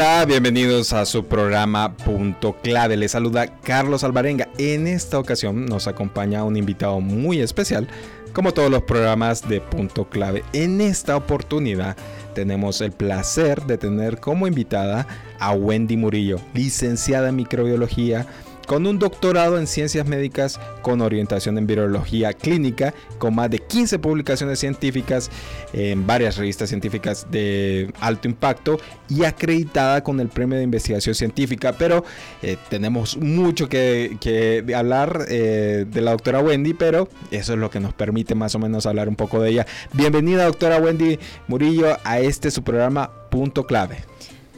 Hola, bienvenidos a su programa Punto Clave. Les saluda Carlos Alvarenga. En esta ocasión nos acompaña un invitado muy especial, como todos los programas de Punto Clave. En esta oportunidad tenemos el placer de tener como invitada a Wendy Murillo, licenciada en microbiología con un doctorado en ciencias médicas con orientación en virología clínica, con más de 15 publicaciones científicas en varias revistas científicas de alto impacto y acreditada con el premio de investigación científica. Pero eh, tenemos mucho que, hablar eh, de la doctora Wendy, pero eso es lo que nos permite más o menos hablar un poco de ella. Bienvenida doctora Wendy Murillo a este su programa Punto Clave.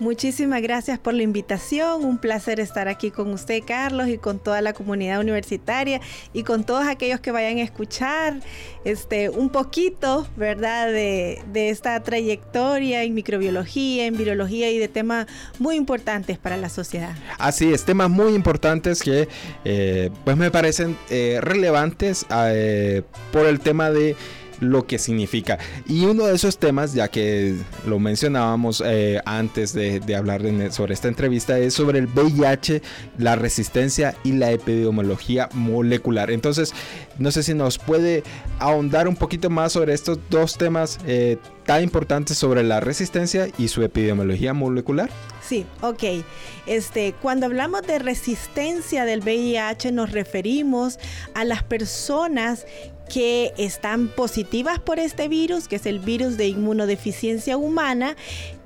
Muchísimas gracias por la invitación. Un placer estar aquí con usted, Carlos, y con toda la comunidad universitaria y con todos aquellos que vayan a escuchar este, un poquito, ¿verdad?, de, esta trayectoria en microbiología, en virología y de temas muy importantes para la sociedad. Así es, temas muy importantes que eh, pues me parecen eh, relevantes eh, por el tema de lo que significa. Y uno de esos temas, ya que lo mencionábamos eh, antes de, hablar sobre esta entrevista, es sobre el VIH, la resistencia y la epidemiología molecular. Entonces, no sé si nos puede ahondar un poquito más sobre estos dos temas eh, tan importantes sobre la resistencia y su epidemiología molecular. Sí, ok. Este, cuando hablamos de resistencia del VIH nos referimos a las personas que están positivas por este virus, que es el virus de inmunodeficiencia humana,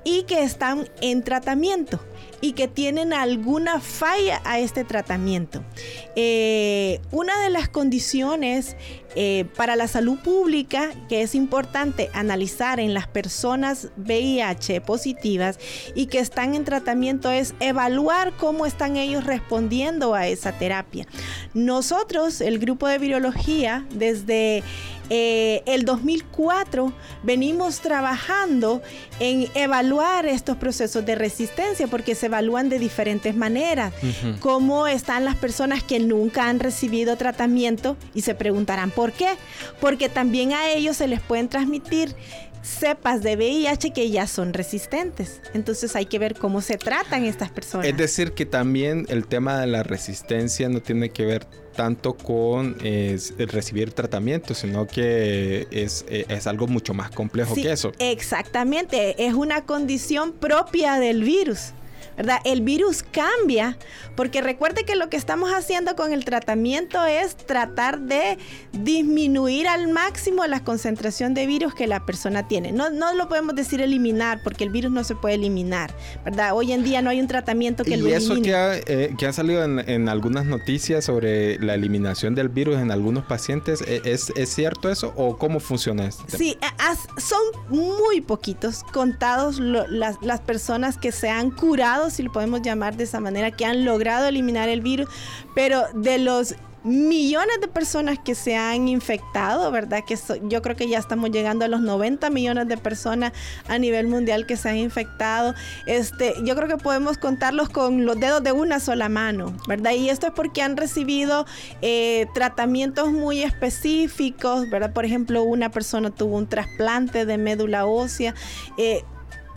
y que están en tratamiento y que tienen alguna falla a este tratamiento. Eh, una de las condiciones eh, para la salud pública que es importante analizar en las personas VIH positivas y que están en tratamiento es evaluar cómo están ellos respondiendo a esa terapia. Nosotros, el grupo de virología, desde eh, el 2004 venimos trabajando en evaluar estos procesos de resistencia porque se evalúan de diferentes maneras. Cómo están las personas que nunca han recibido tratamiento y se preguntarán por qué. Porque también a ellos se les pueden transmitir cepas de VIH que ya son resistentes. Entonces hay que ver cómo se tratan estas personas. Es decir, que también el tema de la resistencia no tiene que ver tanto con recibir tratamiento, sino que es, es algo mucho más complejo que eso. Exactamente, es una condición propia del virus. ¿Verdad? El virus cambia, porque recuerde que lo que estamos haciendo con el tratamiento es tratar de disminuir al máximo la concentración de virus que la persona tiene. No, no lo podemos decir eliminar, porque el virus no se puede eliminar, ¿verdad? Hoy en día no hay un tratamiento que lo elimine. Y eso que ha, eh, que ha salido en, algunas noticias sobre la eliminación del virus en algunos pacientes, ¿e, ¿es, es cierto eso o cómo funciona esto? Sí, son muy poquitos contados las, las personas que se han curado si lo podemos llamar de esa manera, que han logrado eliminar el virus, pero de los millones de personas que se han infectado, ¿verdad? Que yo creo que ya estamos llegando a los 90 millones de personas a nivel mundial que se han infectado. Este, yo creo que podemos contarlos con los dedos de una sola mano, ¿verdad? Y esto es porque han recibido eh, tratamientos muy específicos, ¿verdad? Por ejemplo, una persona tuvo un trasplante de médula ósea, eh,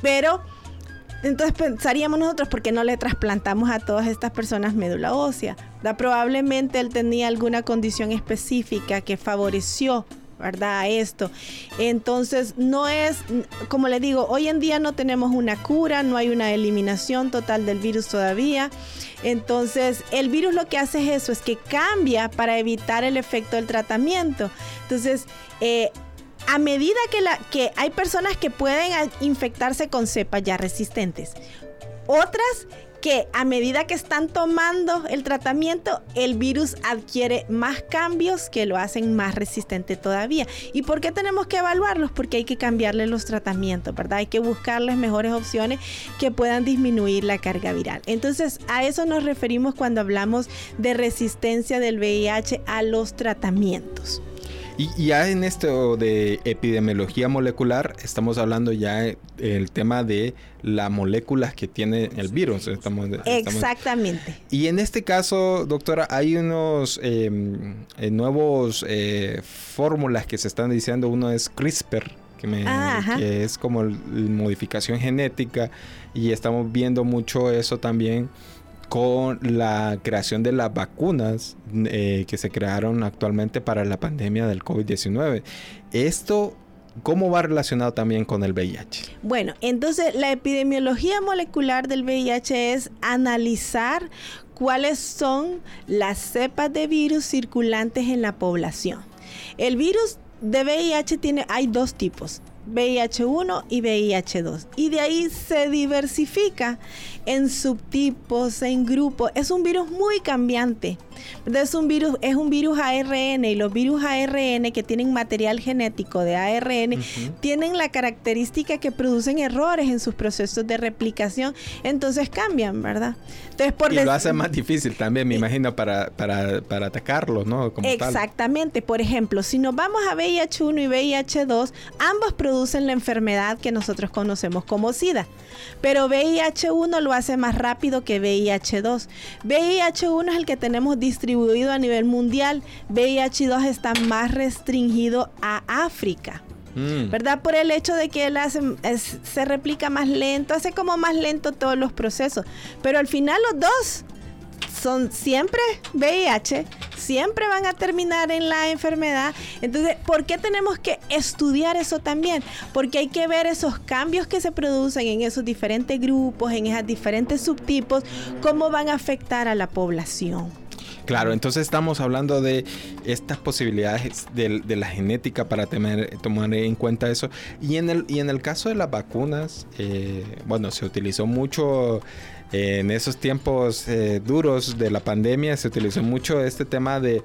pero entonces pensaríamos nosotros, ¿por qué no le trasplantamos a todas estas personas médula ósea? Probablemente él tenía alguna condición específica que favoreció ¿verdad? A esto. Entonces, no es, como le digo, hoy en día no tenemos una cura, no hay una eliminación total del virus todavía. Entonces, el virus lo que hace es eso, es que cambia para evitar el efecto del tratamiento. Entonces, eh, a medida que, hay personas que pueden infectarse con cepas ya resistentes, otras que a medida que están tomando el tratamiento, el virus adquiere más cambios que lo hacen más resistente todavía. ¿Y por qué tenemos que evaluarlos? Porque hay que cambiarle los tratamientos, ¿verdad? Hay que buscarles mejores opciones que puedan disminuir la carga viral. Entonces, a eso nos referimos cuando hablamos de resistencia del VIH a los tratamientos. Y ya en esto de epidemiología molecular, estamos hablando ya el tema de las moléculas que tiene el virus. Exactamente. y en este caso, doctora, hay unos em, eh, nuevos eh, fórmulas que se están diciendo. Uno es CRISPR. Que, me, ah, que es como modificación genética y estamos viendo mucho eso también con la creación de las vacunas eh, que se crearon actualmente para la pandemia del COVID-19. Esto ¿Cómo va relacionado también con el VIH? Bueno, entonces la epidemiología molecular del VIH es analizar cuáles son las cepas de virus circulantes en la población. El virus de VIH tiene, hay dos tipos, VIH1 y VIH2. Y de ahí se diversifica en subtipos, en grupos. Es un virus muy cambiante. Es un virus, es un virus ARN y los virus ARN que tienen material genético de ARN tienen la característica que producen errores en sus procesos de replicación, entonces cambian, ¿verdad? Entonces, por y lo hace más difícil también, me imagino, para, para, para atacarlos, ¿no? Exactamente. Por ejemplo, si nos vamos a VIH1 y VIH2, ambos producen la enfermedad que nosotros conocemos como SIDA. Pero VIH1 lo hace más rápido que VIH2. VIH1 es el que tenemos distribuido a nivel mundial. VIH2 está más restringido a África. Mm. ¿Verdad? Por el hecho de que él hace, se replica más lento, hace como más lento todos los procesos. Pero al final los dos son siempre VIH, siempre van a terminar en la enfermedad. Entonces, ¿por qué tenemos que estudiar eso también? Porque hay que ver esos cambios que se producen en esos diferentes grupos, en esos diferentes subtipos, cómo van a afectar a la población. Claro, entonces estamos hablando de estas posibilidades de, la genética para tener, tomar en cuenta eso. Y en el, y en el caso de las vacunas, eh, bueno, se utilizó mucho en esos tiempos eh, duros de la pandemia se utilizó mucho este tema de,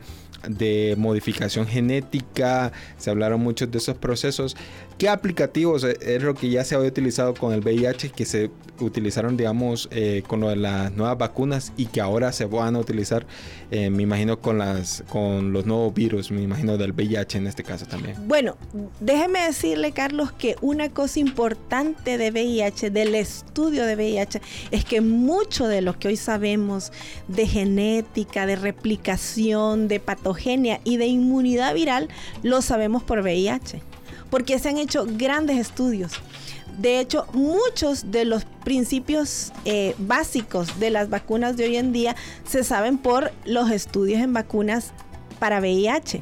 de modificación genética, se hablaron muchos de esos procesos ¿Qué aplicativos es lo que ya se había utilizado con el VIH que se utilizaron, digamos, eh, con lo de las nuevas vacunas y que ahora se van a utilizar, eh, me imagino, con, las, con los nuevos virus, me imagino, del VIH en este caso también? Bueno, déjeme decirle, Carlos, que una cosa importante de VIH, del estudio de VIH, es que mucho de lo que hoy sabemos de genética, de replicación, de patogenia y de inmunidad viral, lo sabemos por VIH porque se han hecho grandes estudios. De hecho, muchos de los principios eh, básicos de las vacunas de hoy en día se saben por los estudios en vacunas para VIH.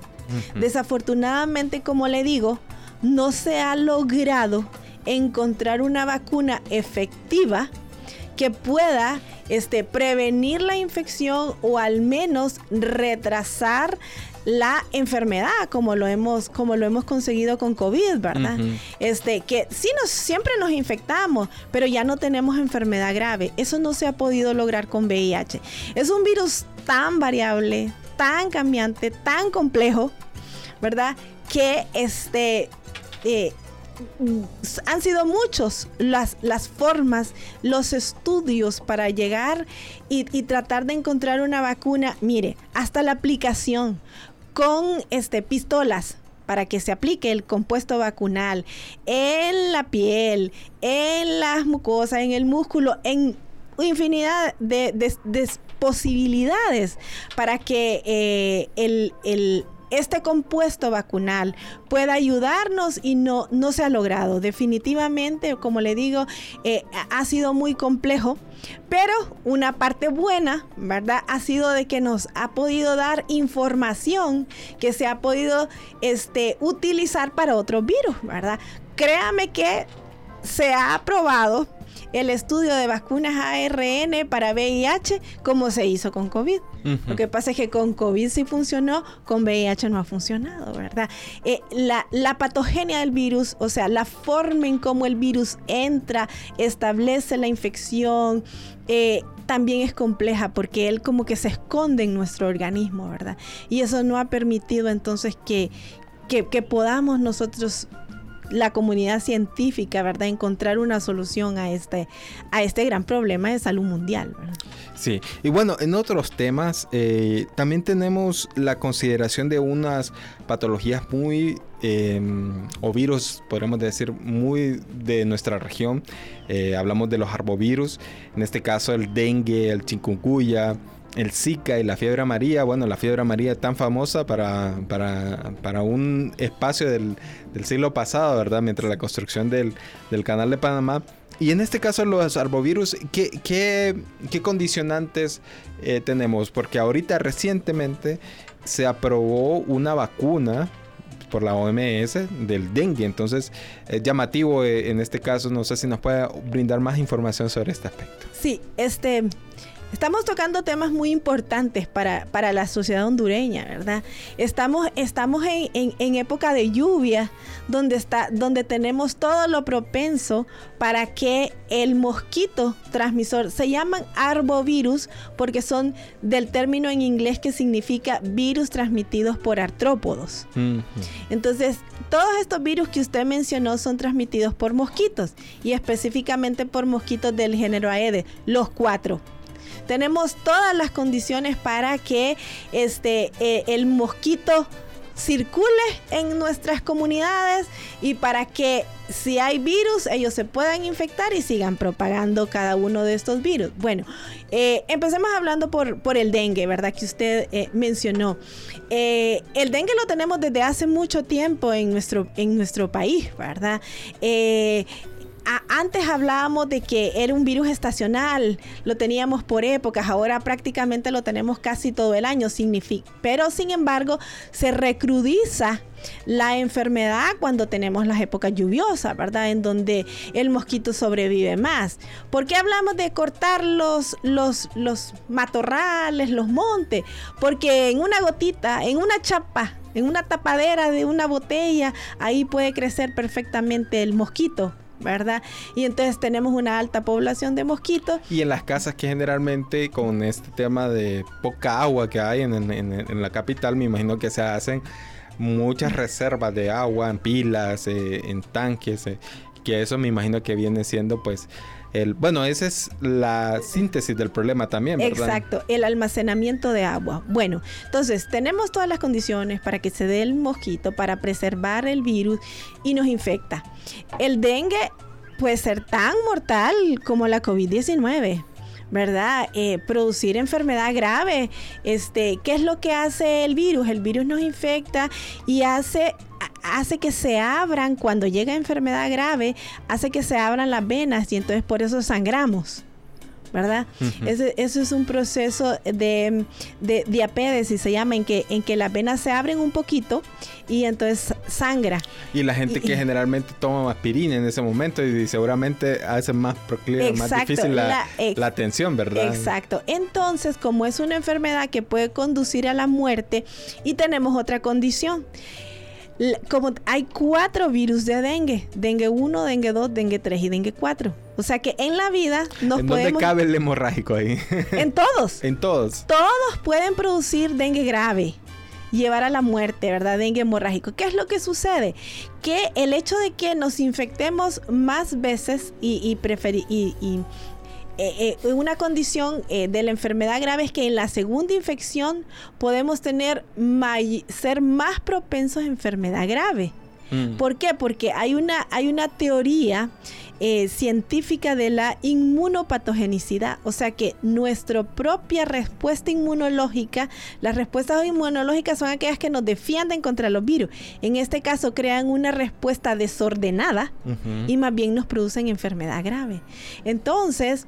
Desafortunadamente, como le digo, no se ha logrado encontrar una vacuna efectiva que pueda este, prevenir la infección o al menos retrasar la enfermedad como lo hemos como lo hemos conseguido con COVID, ¿verdad? Este que sí nos siempre nos infectamos, pero ya no tenemos enfermedad grave. Eso no se ha podido lograr con VIH. Es un virus tan variable, tan cambiante, tan complejo, ¿verdad? Que este eh, han sido muchos las, las formas, los estudios para llegar y, y, tratar de encontrar una vacuna. Mire, hasta la aplicación con este, pistolas para que se aplique el compuesto vacunal en la piel, en las mucosas, en el músculo, en infinidad de, posibilidades para que eh, el, este compuesto vacunal pueda ayudarnos y no, no se ha logrado. Definitivamente, como le digo, eh, ha sido muy complejo, pero una parte buena, ¿verdad? Ha sido de que nos ha podido dar información que se ha podido este, utilizar para otros virus, ¿verdad? Créame que se ha probado el estudio de vacunas ARN para VIH como se hizo con COVID. Lo que pasa es que con COVID sí funcionó, con VIH no ha funcionado, ¿verdad? Eh, la, la patogenia del virus, o sea, la forma en cómo el virus entra, establece la infección, eh, también es compleja porque él como que se esconde en nuestro organismo, ¿verdad? Y eso no ha permitido entonces que, que, que podamos nosotros la comunidad científica, ¿verdad? Encontrar una solución a este, a este gran problema de salud mundial. Sí, y bueno, en otros temas eh, también tenemos la consideración de unas patologías muy, eh, o virus, podríamos decir, muy de nuestra región. Eh, hablamos de los arbovirus, en este caso el dengue, el chikungunya, el Zika y la fiebre amarilla. Bueno, la fiebre amarilla tan famosa para, para, para un espacio del, del, siglo pasado, ¿verdad? Mientras la construcción del, del, canal de Panamá. Y en este caso los arbovirus, ¿qué, qué, qué condicionantes eh, tenemos? Porque ahorita recientemente se aprobó una vacuna por la OMS del dengue. Entonces, es llamativo eh, en este caso. No sé si nos puede brindar más información sobre este aspecto. Sí, este... Estamos tocando temas muy importantes para, para la sociedad hondureña, ¿verdad? Estamos, estamos en, en, en, época de lluvia, donde, está, donde tenemos todo lo propenso para que el mosquito transmisor, se llaman arbovirus porque son del término en inglés que significa virus transmitidos por artrópodos. Entonces, todos estos virus que usted mencionó son transmitidos por mosquitos y específicamente por mosquitos del género Aedes, los cuatro tenemos todas las condiciones para que este, eh, el mosquito circule en nuestras comunidades y para que si hay virus ellos se puedan infectar y sigan propagando cada uno de estos virus. Bueno, eh, empecemos hablando por, por, el dengue, ¿verdad? Que usted eh, mencionó. El dengue lo tenemos desde hace mucho tiempo en nuestro, en nuestro país, ¿verdad? Antes hablábamos de que era un virus estacional, lo teníamos por épocas, ahora prácticamente lo tenemos casi todo el año, pero sin embargo se recrudiza la enfermedad cuando tenemos las épocas lluviosas, ¿verdad? En donde el mosquito sobrevive más. ¿Por qué hablamos de cortar los, los matorrales, los montes? Porque en una gotita, en una chapa, en una tapadera de una botella, ahí puede crecer perfectamente el mosquito. ¿Verdad? Y entonces tenemos una alta población de mosquitos. Y en las casas que generalmente con este tema de poca agua que hay en, en, en la capital, me imagino que se hacen muchas reservas de agua en pilas, eh, en tanques, eh, que eso me imagino que viene siendo pues el, bueno, esa es la síntesis del problema también, ¿verdad? Exacto, el almacenamiento de agua. Bueno, entonces tenemos todas las condiciones para que se dé el mosquito, para preservar el virus y nos infecta. El dengue puede ser tan mortal como la COVID-19. ¿verdad? Eh, producir enfermedad grave. Este, ¿Qué es lo que hace el virus? El virus nos infecta y hace hace que se abran, cuando llega enfermedad grave, hace que se abran las venas y entonces por eso sangramos. ¿verdad? Uh -huh. Ese, eso es un proceso de, de diapédesis, se llama, en que, en que las venas se abren un poquito y entonces sangra. Y la gente y, que y, generalmente toma aspirina en ese momento y seguramente hace más proclive, más difícil la, la, ex, la, atención, ¿verdad? Exacto. Entonces, como es una enfermedad que puede conducir a la muerte y tenemos otra condición como hay cuatro virus de dengue, dengue 1, dengue 2, dengue 3 y dengue 4. O sea que en la vida nos ¿En podemos... dónde cabe el hemorrágico ahí? En todos. en todos. Todos pueden producir dengue grave, llevar a la muerte, ¿verdad? Dengue hemorrágico. ¿Qué es lo que sucede? Que el hecho de que nos infectemos más veces y, y, y eh, eh, una condición eh, de la enfermedad grave es que en la segunda infección podemos tener ser más propensos a enfermedad grave. Mm. ¿Por qué? Porque hay una, hay una teoría eh, científica de la inmunopatogenicidad, o sea que nuestra propia respuesta inmunológica, las respuestas inmunológicas son aquellas que nos defienden contra los virus. En este caso crean una respuesta desordenada uh -huh. y más bien nos producen enfermedad grave. Entonces,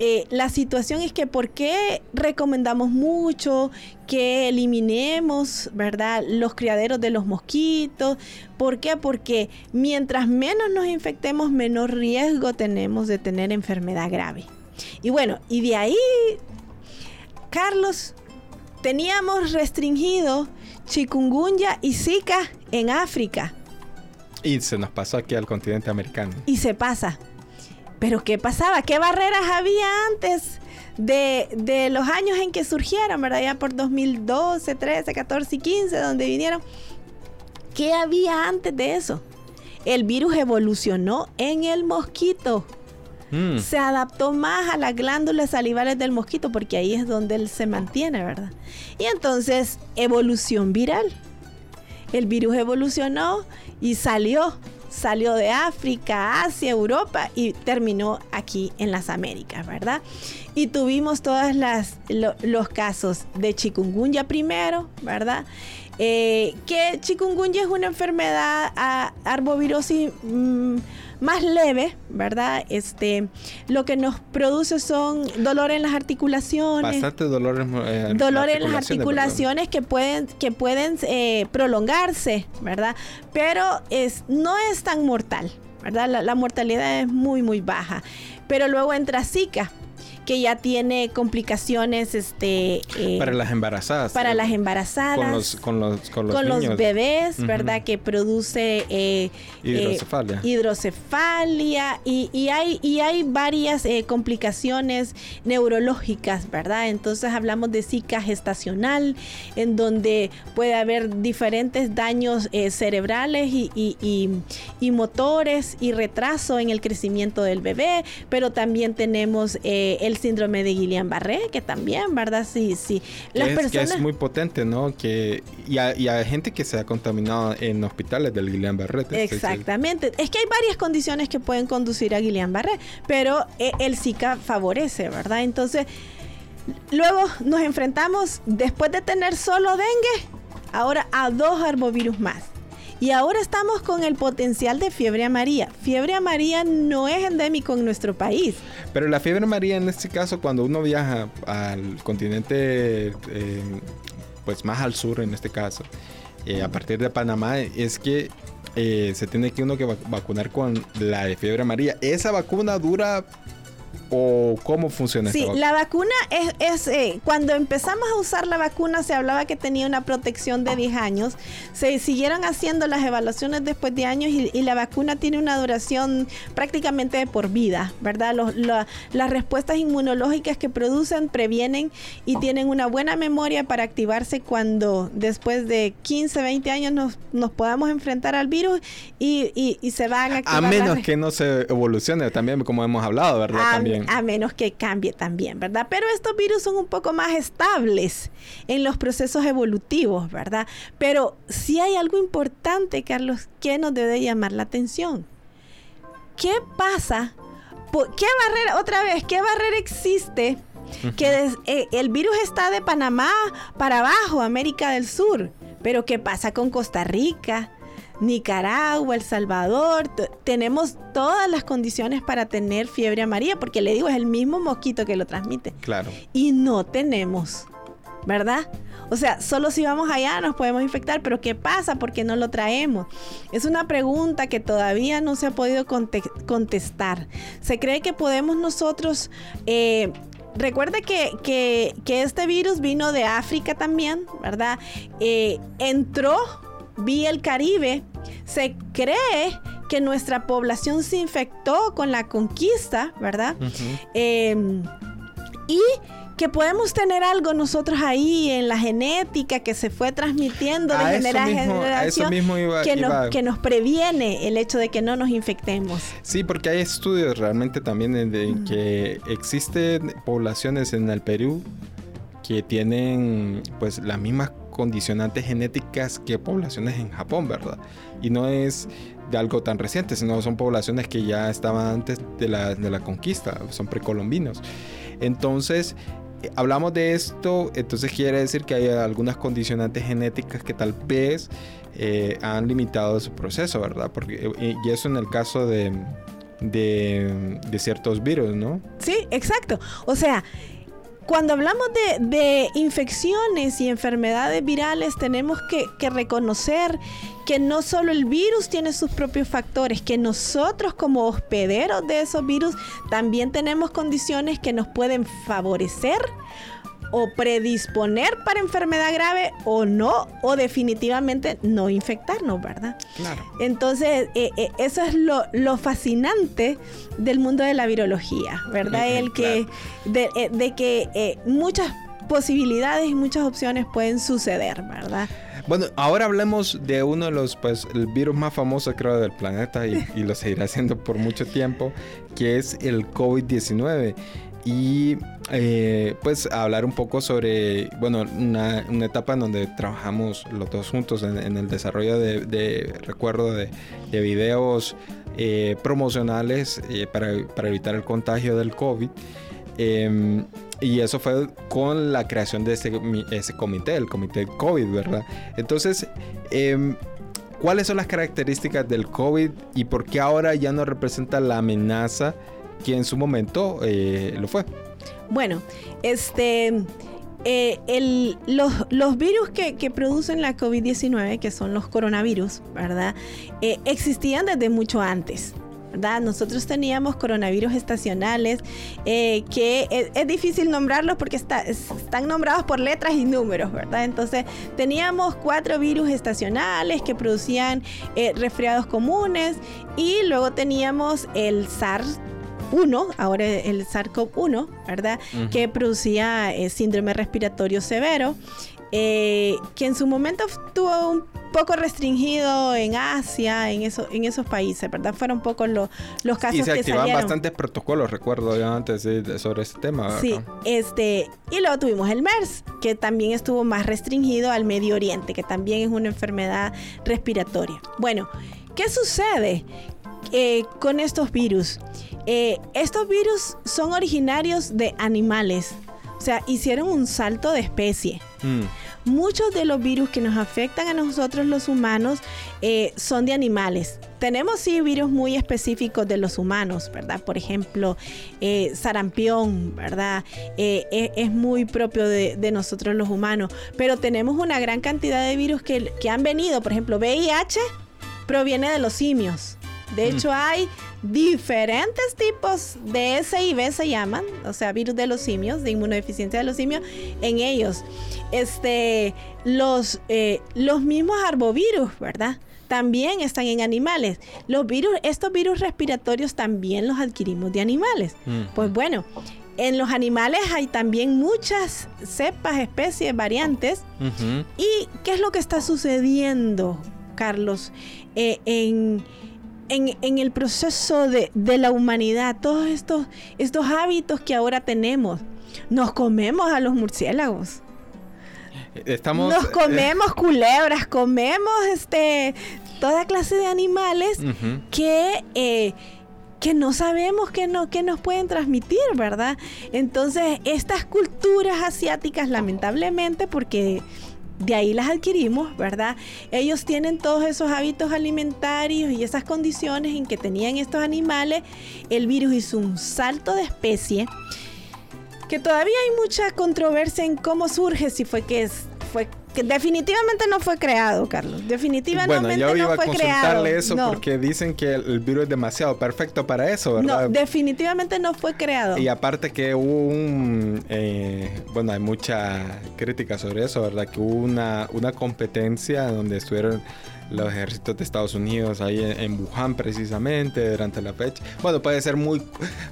eh, la situación es que ¿por qué recomendamos mucho que eliminemos, ¿verdad? Los criaderos de los mosquitos. ¿Por qué? Porque mientras menos nos infectemos, menor riesgo tenemos de tener enfermedad grave. Y bueno, y de ahí, Carlos, teníamos restringido chikungunya y zika en África. Y se nos pasó aquí al continente americano. Y se pasa. Pero ¿qué pasaba? ¿Qué barreras había antes de, los años en que surgieron, verdad? Ya por 2012, 13, 14 y 15, donde vinieron. ¿Qué había antes de eso? El virus evolucionó en el mosquito. Mm. Se adaptó más a las glándulas salivales del mosquito porque ahí es donde él se mantiene, ¿verdad? Y entonces, evolución viral. El virus evolucionó y salió salió de África, Asia, Europa y terminó aquí en las Américas, ¿verdad? Y tuvimos todos los casos de chikungunya primero, ¿verdad? Eh, que chikungunya es una enfermedad a arbovirosis mm, más leve, ¿verdad? Este, lo que nos produce son dolor en las articulaciones. Bastante dolor en, eh, dolor en las articulaciones que pueden, que pueden eh, prolongarse, ¿verdad? Pero es, no es tan mortal, ¿verdad? La, la mortalidad es muy, muy baja. Pero luego entra Zika, que ya tiene complicaciones este eh, para las embarazadas para las embarazadas con los con los con los, bebés verdad que produce eh, hidrocefalia eh, hidrocefalia. y, y, hay y hay varias complicaciones neurológicas verdad entonces hablamos de zika gestacional en donde puede haber diferentes daños cerebrales y, y, y, motores y retraso en el crecimiento del bebé pero también tenemos el síndrome de Guillain-Barré, que también, ¿verdad? Sí, sí. Las es, personas... es muy potente, ¿no? Que, y, hay gente que se ha contaminado en hospitales del Guillain-Barré. Exactamente. Es que hay varias condiciones que pueden conducir a Guillain-Barré, pero eh, el Zika favorece, ¿verdad? Entonces, luego nos enfrentamos, después de tener solo dengue, ahora a dos arbovirus más. Y ahora estamos con el potencial de fiebre amarilla. Fiebre amarilla no es endémico en nuestro país. Pero la fiebre amarilla en este caso, cuando uno viaja al continente, eh, pues más al sur en este caso, eh, a partir de Panamá, es que eh, se tiene que uno que vacunar con la fiebre amarilla. Esa vacuna dura o cómo funciona Sí, la vacuna es, eh, cuando empezamos a usar la vacuna se hablaba que tenía una protección de 10 años. Se siguieron haciendo las evaluaciones después de años y, la vacuna tiene una duración prácticamente de por vida, ¿verdad? las respuestas inmunológicas que producen previenen y tienen una buena memoria para activarse cuando después de 15, 20 años nos, nos podamos enfrentar al virus y, se van a activar. A menos que no se evolucione también, como hemos hablado, ¿verdad? también a menos que cambie también, ¿verdad? Pero estos virus son un poco más estables en los procesos evolutivos, ¿verdad? Pero si hay algo importante, Carlos, que nos debe llamar la atención. ¿Qué pasa? ¿Qué barrera, otra vez, qué barrera existe? Que eh, el virus está de Panamá para abajo, América del Sur. Pero ¿qué pasa con Costa Rica? Nicaragua, El Salvador, tenemos todas las condiciones para tener fiebre amarilla, porque le digo, es el mismo mosquito que lo transmite. Claro. Y no tenemos, ¿verdad? O sea, solo si vamos allá nos podemos infectar, pero ¿qué pasa? ¿Por qué no lo traemos? Es una pregunta que todavía no se ha podido contestar. Se cree que podemos nosotros... Eh, recuerde que, este virus vino de África también, ¿verdad? Eh, entró vía el Caribe, se cree que nuestra población se infectó con la conquista, ¿verdad? Em, y que podemos tener algo nosotros ahí en la genética que se fue transmitiendo de generación a generación que, que, nos, previene el hecho de que no nos infectemos. Sí, porque hay estudios realmente también de, que existen poblaciones en el Perú que tienen pues las mismas condicionantes genéticas que poblaciones en Japón, ¿verdad? Y no es de algo tan reciente, sino son poblaciones que ya estaban antes de la, de la conquista, son precolombinos. Entonces, eh, hablamos de esto, entonces quiere decir que hay algunas condicionantes genéticas que tal vez eh, han limitado su proceso, ¿verdad? Porque, eh, y eso en el caso de, de, de ciertos virus, ¿no? Sí, exacto. O sea, cuando hablamos de, infecciones y enfermedades virales, tenemos que, reconocer que no solo el virus tiene sus propios factores, que nosotros como hospederos de esos virus también tenemos condiciones que nos pueden favorecer o predisponer para enfermedad grave o no, o definitivamente no infectarnos, ¿verdad? Claro. Entonces, eh, eh, eso es lo, fascinante del mundo de la virología, ¿verdad? El que, de, eh, de que muchas posibilidades y muchas opciones pueden suceder, ¿verdad? Bueno, ahora hablemos de uno de los, pues, el virus más famosos, creo, del planeta y, y lo seguirá haciendo por mucho tiempo, que es el COVID-19 y eh, pues hablar un poco sobre, bueno, una, etapa en donde trabajamos los dos juntos en, el desarrollo de, recuerdo de, videos eh, promocionales eh, para, evitar el contagio del COVID. Em, y eso fue con la creación de ese, ese comité, el comité COVID, ¿verdad? Entonces, em, ¿cuáles son las características del COVID y por qué ahora ya no representa la amenaza? Que en su momento eh, lo fue. Bueno, este... Eh, los, virus que, producen la COVID-19, que son los coronavirus, ¿verdad? Eh, existían desde mucho antes. ¿verdad? Nosotros teníamos coronavirus estacionales que es, difícil nombrarlos porque están nombrados por letras y números, ¿verdad? Entonces teníamos cuatro virus estacionales que producían resfriados comunes y luego teníamos el SARS 1, ahora el SARS-CoV-1, ¿verdad? Que producía eh, síndrome respiratorio severo, eh, que en su momento estuvo un poco restringido en Asia, en, eso, en esos países, ¿verdad? Fueron pocos los, los casos y se que activaban bastantes protocolos, recuerdo yo antes sobre ese tema. Sí, este, y luego tuvimos el MERS, que también estuvo más restringido al Medio Oriente, que también es una enfermedad respiratoria. Bueno, ¿qué sucede eh, con estos virus? Eh, estos virus son originarios de animales, o sea, hicieron un salto de especie. Mm. Muchos de los virus que nos afectan a nosotros los humanos eh, son de animales. Tenemos sí virus muy específicos de los humanos, ¿verdad? Por ejemplo, eh, sarampión, ¿verdad? es muy propio de, nosotros los humanos. Pero tenemos una gran cantidad de virus que, que han venido, por ejemplo, VIH proviene de los simios. De hecho, hay diferentes tipos de SIV se llaman, o sea, virus de los simios, de inmunodeficiencia de los simios, en ellos. Este, los, eh, los mismos arbovirus, ¿verdad? También están en animales. Los virus, estos virus respiratorios también los adquirimos de animales. Mm. Pues bueno, en los animales hay también muchas cepas, especies, variantes. ¿Y qué es lo que está sucediendo, Carlos, eh, en en, el proceso de, la humanidad, todos estos, estos hábitos que ahora tenemos. Nos comemos a los murciélagos. Estamos, Nos eh, comemos culebras, comemos este toda clase de animales que, eh, que no sabemos que, no, que nos pueden transmitir, ¿verdad? Entonces, estas culturas asiáticas, lamentablemente, porque de ahí las adquirimos, ¿verdad? Ellos tienen todos esos hábitos alimentarios y esas condiciones en que tenían estos animales. El virus hizo un salto de especie que todavía hay mucha controversia en cómo surge, si fue que es, fue definitivamente no fue creado, Carlos. Definitivamente bueno, yo iba a consultarle eso porque dicen que el, virus es demasiado perfecto para eso, ¿verdad? No, definitivamente no fue creado. Y aparte que hubo un... Eh, bueno, hay mucha crítica sobre eso, ¿verdad? Que hubo una, una competencia donde estuvieron los ejércitos de Estados Unidos ahí en, Wuhan precisamente durante la fecha. Bueno, puede ser muy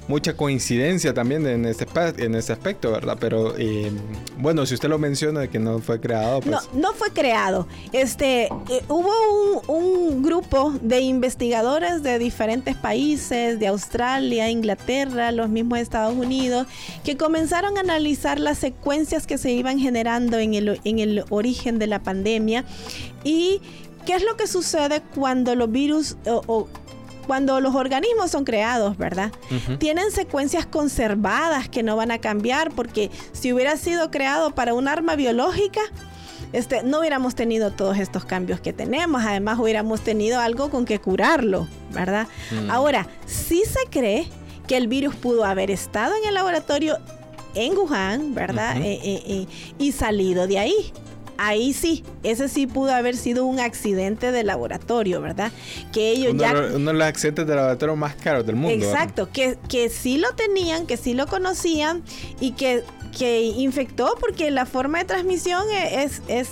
mucha coincidencia también en este, en este aspecto, ¿verdad? Pero eh, bueno, si usted lo menciona de que no fue creado, pues... No, no fue creado. Este, eh, hubo un, grupo de investigadores de diferentes países, de Australia, Inglaterra, los mismos Estados Unidos, que comenzaron a analizar las secuencias que se iban generando en el, en el origen de la pandemia y ¿Qué es lo que sucede cuando los virus o, cuando los organismos son creados, ¿verdad? Tienen secuencias conservadas que no van a cambiar porque si hubiera sido creado para un arma biológica, este, no hubiéramos tenido todos estos cambios que tenemos. Además, hubiéramos tenido algo con que curarlo, ¿verdad? Mm. Ahora, sí se cree que el virus pudo haber estado en el laboratorio en Wuhan, ¿verdad? Eh, eh, eh, y salido de ahí. Ahí sí, ese sí pudo haber sido un accidente de laboratorio, ¿verdad? Que ellos Uno, ya... de los- uno de los accidentes de laboratorio más caros del mundo. Exacto, que, que sí lo tenían, que sí lo conocían y que, que infectó porque la forma de transmisión e- es, es,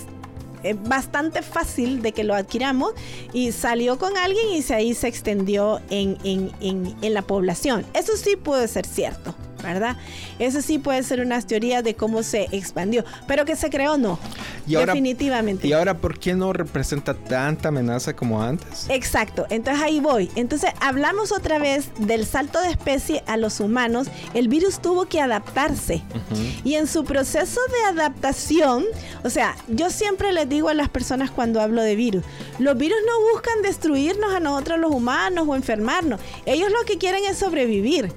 es bastante fácil de que lo adquiramos y salió con alguien y se, ahí se extendió en, en, en, en la población. Eso sí puede ser cierto. ¿Verdad? Eso sí puede ser unas teorías de cómo se expandió, pero que se creó no. Y ahora- definitivamente. ¿Y ahora por qué no representa tanta amenaza como antes? Exacto, entonces ahí voy. Entonces hablamos otra vez del salto de especie a los humanos. El virus tuvo que adaptarse. Y en su proceso de adaptación, o sea, yo siempre les digo a las personas cuando hablo de virus, los virus no buscan destruirnos a nosotros los humanos o enfermarnos. Ellos lo que quieren es sobrevivir.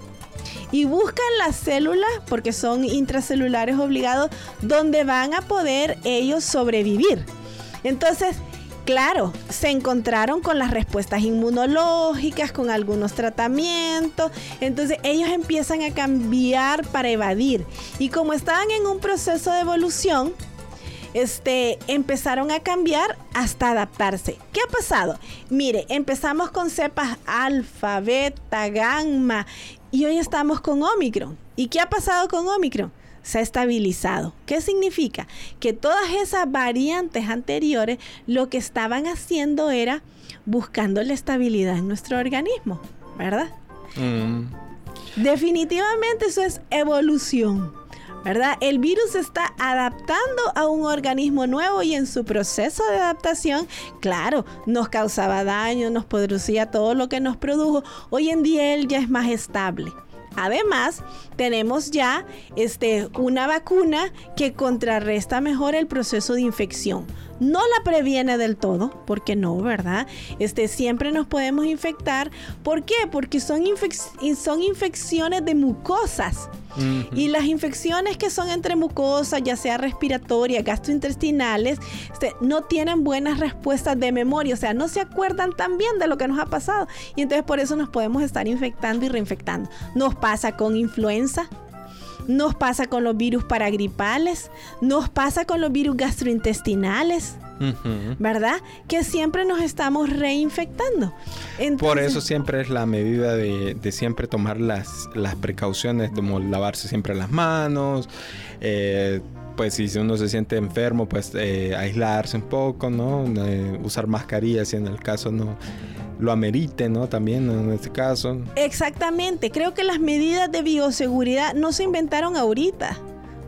Y buscan las células, porque son intracelulares obligados, donde van a poder ellos sobrevivir. Entonces, claro, se encontraron con las respuestas inmunológicas, con algunos tratamientos. Entonces ellos empiezan a cambiar para evadir. Y como estaban en un proceso de evolución, este, empezaron a cambiar hasta adaptarse. ¿Qué ha pasado? Mire, empezamos con cepas alfa, beta, gamma y hoy estamos con Omicron. ¿Y qué ha pasado con Omicron? Se ha estabilizado. ¿Qué significa? Que todas esas variantes anteriores lo que estaban haciendo era buscando la estabilidad en nuestro organismo, ¿verdad? Mm. Definitivamente eso es evolución, ¿verdad? El virus está adaptando a un organismo nuevo y en su proceso de adaptación, claro, nos causaba daño, nos producía todo lo que nos produjo. Hoy en día él ya es más estable. Además, tenemos ya este, una vacuna que contrarresta mejor el proceso de infección. No la previene del todo, porque no, ¿verdad? Este, siempre nos podemos infectar. ¿Por qué? Porque son, infec- son infecciones de mucosas. Y las infecciones que son entre mucosas, ya sea respiratorias, gastrointestinales, este, no tienen buenas respuestas de memoria, o sea, no se acuerdan tan bien de lo que nos ha pasado. Y entonces por eso nos podemos estar infectando y reinfectando. Nos pasa con influenza, nos pasa con los virus paragripales, nos pasa con los virus gastrointestinales. ¿verdad? Que siempre nos estamos reinfectando. Por eso siempre es la medida de, de siempre tomar las, las precauciones, como lavarse siempre las manos, eh, pues si uno se siente enfermo, pues eh, aislarse un poco, ¿no? Eh, usar mascarilla si en el caso no lo amerite, ¿no? También en este caso. Exactamente, creo que las medidas de bioseguridad no se inventaron ahorita.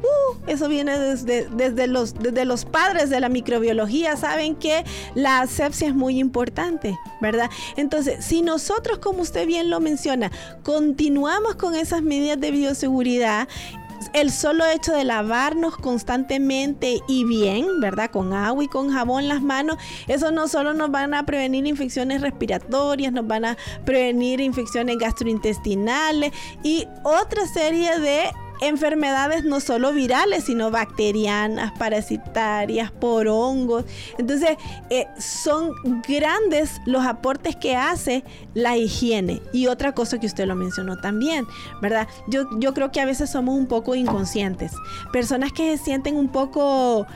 Uh, eso viene desde, desde, los, desde los padres de la microbiología, saben que la asepsia es muy importante, ¿verdad? Entonces, si nosotros, como usted bien lo menciona, continuamos con esas medidas de bioseguridad, el solo hecho de lavarnos constantemente y bien, ¿verdad? Con agua y con jabón las manos, eso no solo nos van a prevenir infecciones respiratorias, nos van a prevenir infecciones gastrointestinales y otra serie de enfermedades no solo virales, sino bacterianas, parasitarias, por hongos. Entonces, eh, son grandes los aportes que hace la higiene. Y otra cosa que usted lo mencionó también, ¿verdad? Yo, yo creo que a veces somos un poco inconscientes. Personas que se sienten un poco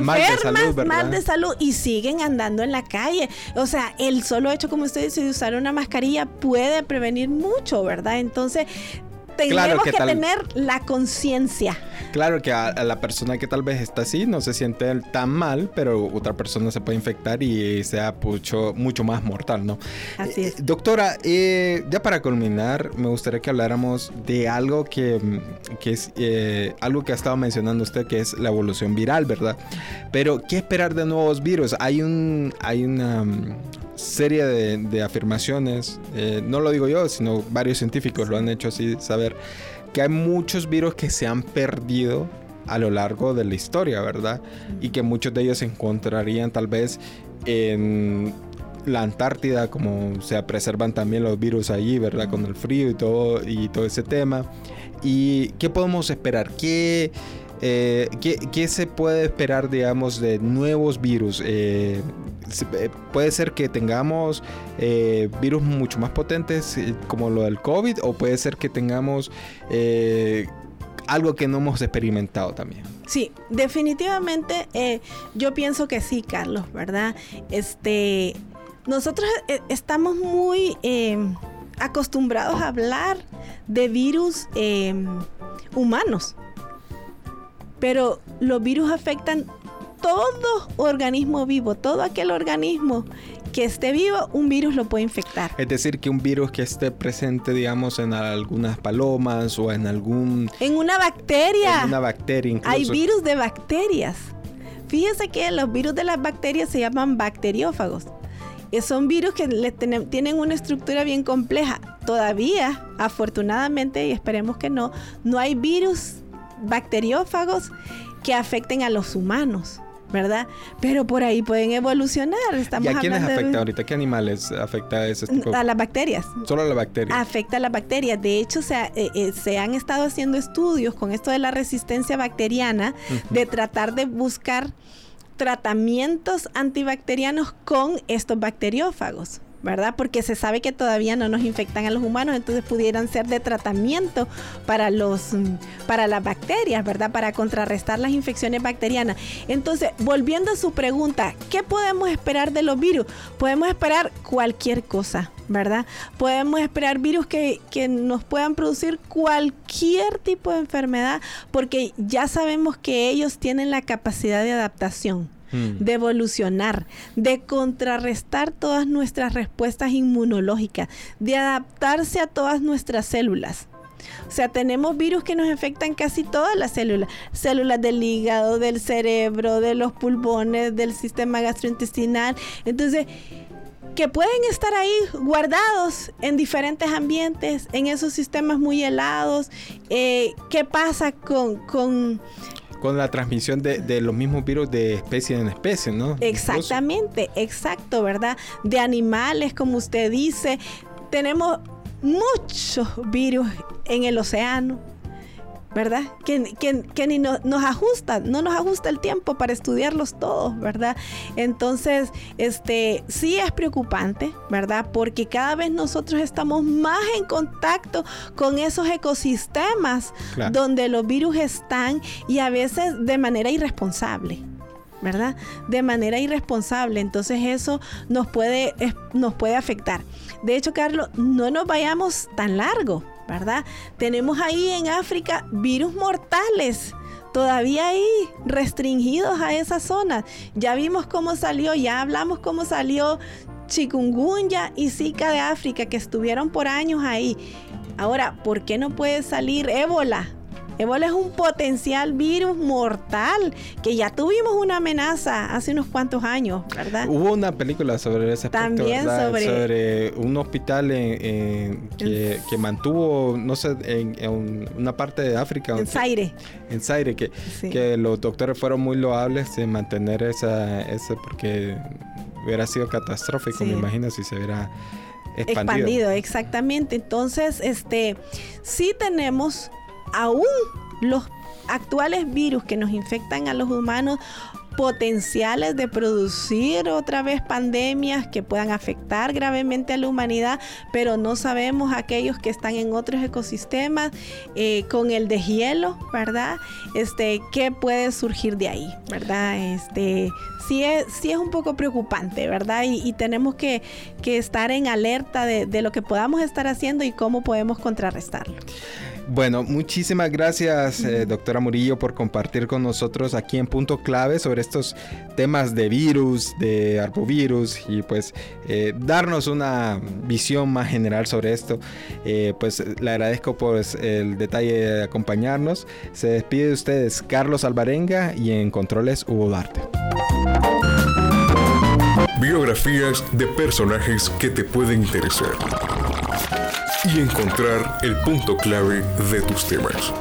Mal de enfermas, salud, mal de salud y siguen andando en la calle. O sea, el solo hecho, como usted dice, de usar una mascarilla puede prevenir mucho, ¿verdad? Entonces, tenemos Claro que que, tal- tener la conciencia. Claro que a, a la persona que tal vez está así no se siente tan mal, pero otra persona se puede infectar y sea mucho, mucho más mortal, ¿no? Así Eh, es. doctora, eh, ya para culminar, me gustaría que habláramos de algo que, que es eh, algo que ha estado mencionando usted, que es la evolución viral, ¿verdad? Pero, ¿qué esperar de nuevos virus? Hay, un, hay una serie de, de afirmaciones, eh, no lo digo yo, sino varios científicos lo han hecho así saber, que hay muchos virus que se han perdido a lo largo de la historia, ¿verdad? Y que muchos de ellos se encontrarían tal vez en la Antártida, como se preservan también los virus allí, ¿verdad? Con el frío y todo, y todo ese tema. ¿Y qué podemos esperar? ¿Qué, eh, ¿qué, se puede esperar, digamos, de nuevos virus? Eh, puede ser que tengamos virus mucho más potentes como lo del COVID o puede ser que tengamos algo que no hemos experimentado también. Sí, definitivamente yo pienso que sí, Carlos, ¿verdad? Este, nosotros estamos muy acostumbrados a hablar de virus humanos, pero los virus afectan todo organismo vivo, todo aquel organismo que esté vivo, un virus lo puede infectar. Es decir, que un virus que esté presente, digamos, en algunas palomas o en algún... En una bacteria. En una bacteria incluso. Hay virus de bacterias. Fíjese que los virus de las bacterias se llaman bacteriófagos. Y son virus que tienen una estructura bien compleja. Todavía, afortunadamente, y esperemos que no, no hay virus bacteriófagos que afecten a los humanos. ¿Verdad? Pero por ahí pueden evolucionar. Estamos ¿Y a quiénes afecta ahorita? ¿Qué animales afecta ese tipo? A las bacterias. Solo a las bacterias. Afecta a las bacterias. De hecho, se, eh, eh, se han estado haciendo estudios con esto de la resistencia bacteriana, de tratar de buscar tratamientos antibacterianos con estos bacteriófagos. ¿Verdad? Porque se sabe que todavía no nos infectan a los humanos, entonces pudieran ser de tratamiento para los mm, para las bacterias, ¿verdad? Para contrarrestar las infecciones bacterianas. Entonces, volviendo a su pregunta, ¿qué podemos esperar de los virus? Podemos esperar cualquier cosa, ¿verdad? Podemos esperar virus que, que nos puedan producir cualquier tipo de enfermedad, porque ya sabemos que ellos tienen la capacidad de adaptación. Mm. de evolucionar, de contrarrestar todas nuestras respuestas inmunológicas, de adaptarse a todas nuestras células. O sea, tenemos virus que nos afectan casi todas las células, células del hígado, del cerebro, de los pulmones, del sistema gastrointestinal. Entonces, que pueden estar ahí guardados en diferentes ambientes, en esos sistemas muy helados. Eh, ¿Qué pasa con, con con la transmisión de, los mismos virus de especie en especie, ¿no? Exactamente, exacto, ¿verdad? De animales, como usted dice. Tenemos muchos virus en el océano, ¿verdad? Que, ni nos ajusta, no nos ajusta el tiempo para estudiarlos todos, ¿verdad? Entonces, este, sí es preocupante, ¿verdad? Porque cada vez nosotros estamos más en contacto con esos ecosistemas donde los virus están y a veces de manera irresponsable. ¿verdad? De manera irresponsable. Entonces eso nos puede, nos puede afectar. De hecho, Carlos, no nos vayamos tan largo. ¿Verdad? Tenemos ahí en África virus mortales todavía ahí restringidos a esa zona. Ya vimos cómo salió, ya hablamos cómo salió chikungunya y zika de África que estuvieron por años ahí. Ahora, ¿por qué no puede salir ébola? Ébola es un potencial virus mortal que ya tuvimos una amenaza hace unos cuantos años, ¿verdad? Hubo una película sobre ese aspecto, También sobre... un hospital que, mantuvo, no sé, en, una parte de África. En Zaire. En Zaire, que, que los doctores fueron muy loables en mantener esa, ese porque hubiera sido catastrófico, me imagino, si se hubiera... Expandido. expandido. exactamente. Entonces, este, sí tenemos aún los actuales virus que nos infectan a los humanos potenciales de producir otra vez pandemias que puedan afectar gravemente a la humanidad, pero no sabemos aquellos que están en otros ecosistemas eh, con el deshielo, ¿verdad? Este, ¿qué puede surgir de ahí, verdad? Este, sí es, sí es un poco preocupante, ¿verdad? Y, tenemos que, estar en alerta de, de lo que podamos estar haciendo y cómo podemos contrarrestarlo. Bueno, muchísimas gracias, eh, doctora Murillo, por compartir con nosotros aquí en Punto Clave sobre estos temas de virus, de arbovirus y pues eh, darnos una visión más general sobre esto. Eh, pues le agradezco por pues, el detalle de acompañarnos. Se despide de ustedes Carlos Alvarenga y en controles Hugo Darte. Biografías de personajes que te pueden interesar y encontrar el punto clave de tus temas.